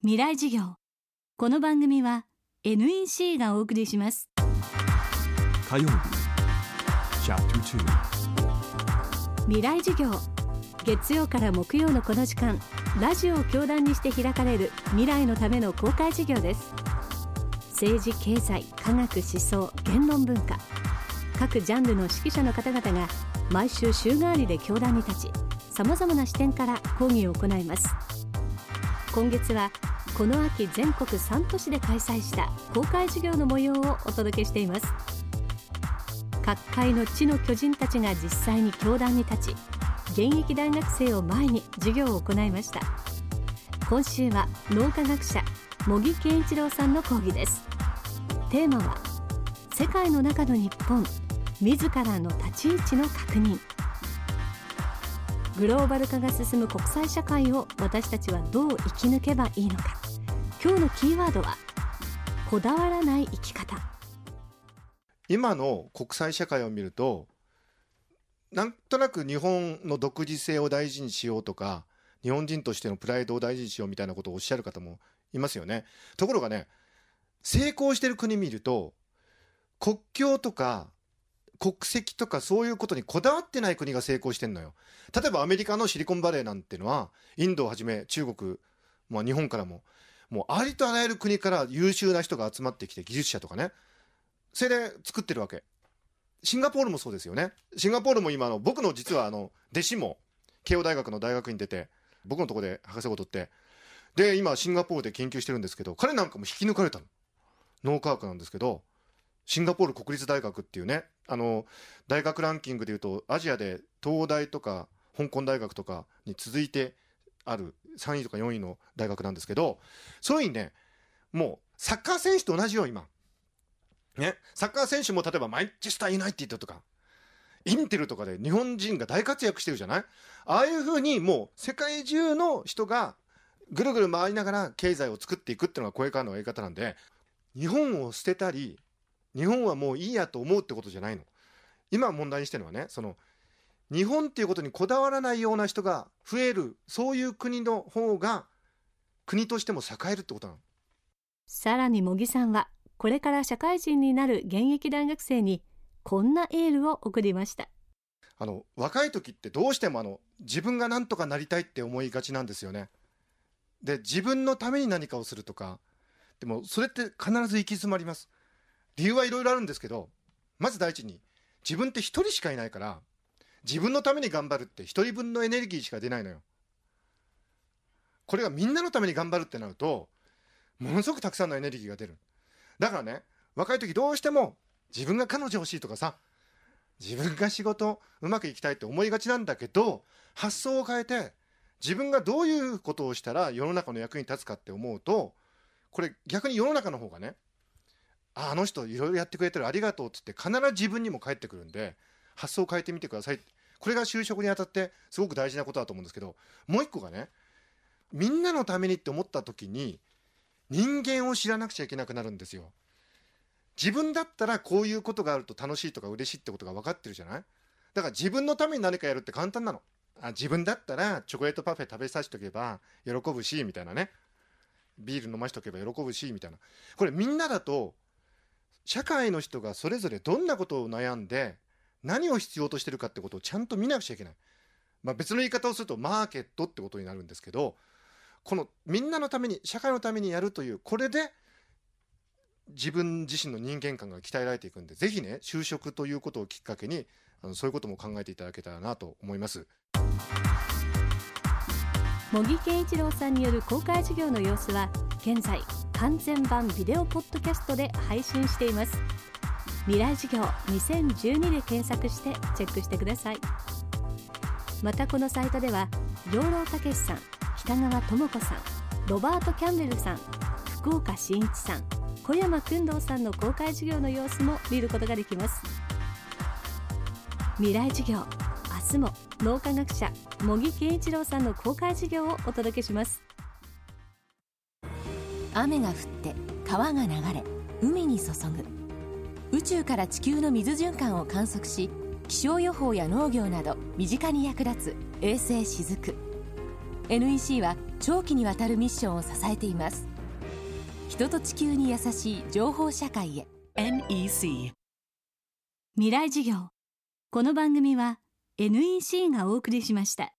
未来授業。この番組は NEC がお送りします。火曜日未来授業。月曜から木曜のこの時間ラジオを教壇にして開かれる未来のための公開授業です。政治経済科学思想言論文化。各ジャンルの指揮者の方々が毎週週替わりで教壇に立ちさまざまな視点から講義を行います。今月はこの秋全国3都市で開催した公開授業の模様をお届けしています。各界の地の巨人たちが実際に教壇に立ち現役大学生を前に授業を行いました。今週は脳科学者茂木健一郎さんの講義です。テーマは世界の中の日本自らの立ち位置の確認。グローバル化が進む国際社会を私たちはどう生き抜けばいいのか。今日のキーワードはこだわらない生き方。今の国際社会を見るとなんとなく日本の独自性を大事にしようとか日本人としてのプライドを大事にしようみたいなことをおっしゃる方もいますよね。ところがね成功してる国見ると国境とか国籍とかそういうことにこだわってない国が成功してんのよ。例えばアメリカのシリコンバレーなんてのは、インドをはじめ中国、まあ日本からも、もうありとあらゆる国から優秀な人が集まってきて、技術者とかね。それで作ってるわけ。シンガポールもそうですよね。シンガポールも今の、僕の実はあの、弟子も、慶応大学の大学に出て、僕のとこで博士号取って、で、今シンガポールで研究してるんですけど、彼なんかも引き抜かれたの。脳科学なんですけど、シンガポール国立大学っていうね、あの、大学ランキングでいうと、アジアで東大とか香港大学とかに続いてある3位とか4位の大学なんですけど、そういうにね、もうサッカー選手と同じよ、今。ね、サッカー選手も例えばマイチェスターユナイテッドとか、インテルとかで日本人が大活躍してるじゃない？ああいうふうにもう世界中の人がぐるぐる回りながら経済を作っていくっていうのがこれからのやり方なんで、日本を捨てたり、日本はもういいやと思うってことじゃないの。今問題にしてるのはね、その、日本っていうことにこだわらないような人が増える、そういう国の方が、国としても栄えるってことなの。さらに茂木さんはこれから社会人になる現役大学生にこんなエールを送りましたあの、若い時ってどうしてもあの、自分が何とかなりたいって思いがちなんですよね。で、自分のために何かをするとか、でもそれって必ず行き詰まります。理由はいろいろあるんですけど、まず第一に、自分って一人しかいないから、自分のために頑張るって一人分のエネルギーしか出ないのよ。これがみんなのために頑張るってなると、ものすごくたくさんのエネルギーが出る。だからね、若い時どうしても自分が彼女欲しいとかさ、自分が仕事うまくいきたいって思いがちなんだけど、発想を変えて、自分がどういうことをしたら世の中の役に立つかって思うと、これ逆に世の中の方がね、ああの人いろいろやってくれてるありがとうって言って必ず自分にも返ってくるんで発想を変えてみてください。これが就職にあたってすごく大事なことだと思うんですけどもう一個がねみんなのためにって思った時に人間を知らなくちゃいけなくなるんですよ。自分だったらこういうことがあると楽しいとか嬉しいってことが分かってるじゃない？だから自分のために何かやるって簡単なの。あ自分だったらチョコレートパフェ食べさせておけば喜ぶしみたいなね。ビール飲ましとけば喜ぶしみたいな。これみんなだと社会の人がそれぞれどんなことを悩んで何を必要としてるかってことをちゃんと見なくちゃいけない。まあ、別の言い方をするとマーケットってことになるんですけどこのみんなのために社会のためにやるというこれで自分自身の人間観が鍛えられていくんでぜひね就職ということをきっかけにあのそういうことも考えていただけたらなと思います。茂木健一郎さんによる公開授業の様子は現在完全版ビデオポッドキャストで配信しています。未来授業2012で検索してチェックしてください。またこのサイトでは養老たけしさん北川智子さんロバート・キャンベルさん福岡伸一さん小山君堂さんの公開授業の様子も見ることができます。未来授業明日も脳科学者茂木健一郎さんの公開授業をお届けします。雨が降って川が流れ海に注ぐ。宇宙から地球の水循環を観測し気象予報や農業など身近に役立つ衛星しずく。NEC は長期にわたるミッションを支えています。人と地球に優しい情報社会へ。NEC 未来事業。この番組は NEC がお送りしました。